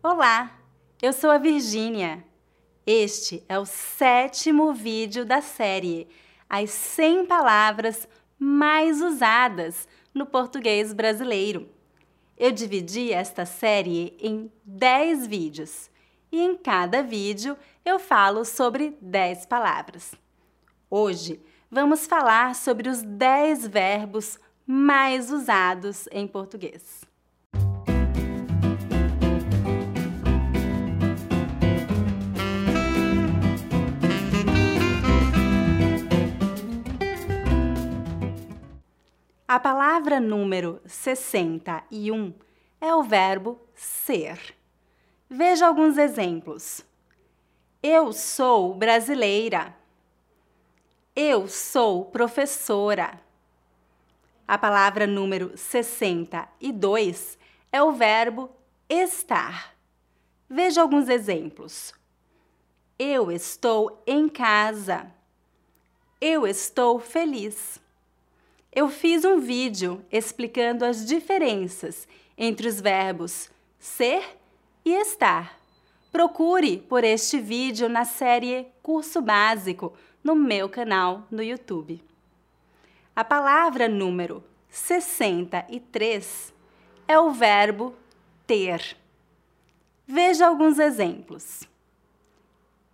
Olá, eu sou a Virgínia. Este é o sétimo vídeo da série As 100 Palavras Mais Usadas no Português Brasileiro. Eu dividi esta série em 10 vídeos e em cada vídeo eu falo sobre 10 palavras. Hoje vamos falar sobre os 10 verbos mais usados em português. A palavra número 61 é o verbo ser. Veja alguns exemplos. Eu sou brasileira. Eu sou professora. A palavra número 62 é o verbo estar. Veja alguns exemplos. Eu estou em casa. Eu estou feliz eu fiz um vídeo explicando as diferenças entre os verbos ser e estar. Procure por este vídeo na série Curso Básico no meu canal no YouTube. A palavra número 63 é o verbo ter. Veja alguns exemplos.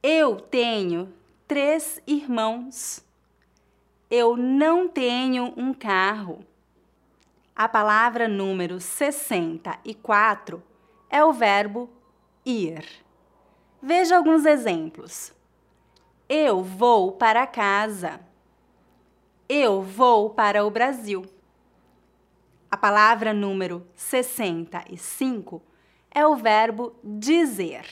Eu tenho três irmãos eu não tenho um carro. A palavra número 64 é o verbo ir. Veja alguns exemplos. Eu vou para casa. Eu vou para o Brasil. A palavra número 65 é o verbo dizer.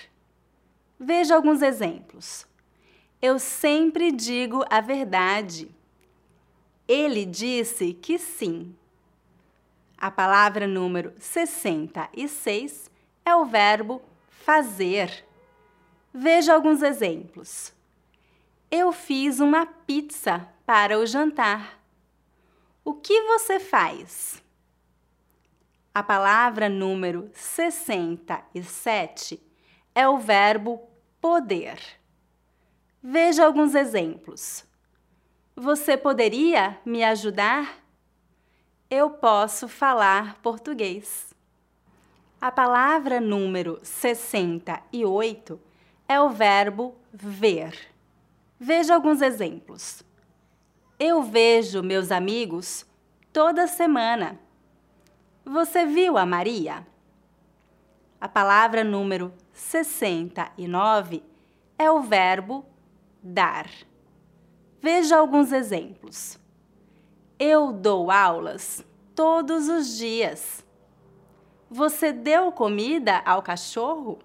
Veja alguns exemplos. Eu sempre digo a verdade. Ele disse que sim. A palavra número 66 é o verbo fazer. Veja alguns exemplos. Eu fiz uma pizza para o jantar. O que você faz? A palavra número 67 é o verbo poder. Veja alguns exemplos. Você poderia me ajudar? Eu posso falar português. A palavra número 68 é o verbo ver. Veja alguns exemplos. Eu vejo meus amigos toda semana. Você viu a Maria? A palavra número 69 é o verbo dar. Veja alguns exemplos. Eu dou aulas todos os dias. Você deu comida ao cachorro?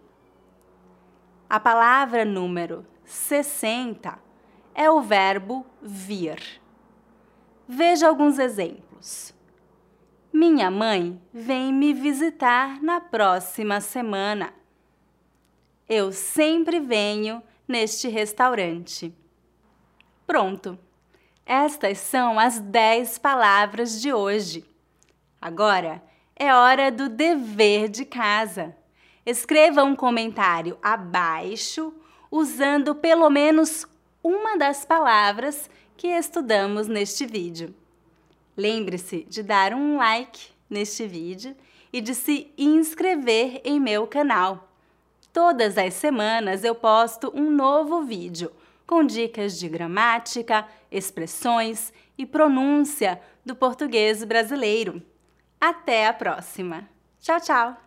A palavra número 60 é o verbo vir. Veja alguns exemplos. Minha mãe vem me visitar na próxima semana. Eu sempre venho neste restaurante. Pronto! Estas são as 10 palavras de hoje. Agora é hora do dever de casa. Escreva um comentário abaixo usando pelo menos uma das palavras que estudamos neste vídeo. Lembre-se de dar um like neste vídeo e de se inscrever em meu canal. Todas as semanas eu posto um novo vídeo com dicas de gramática, expressões e pronúncia do português brasileiro. Até a próxima! Tchau, tchau!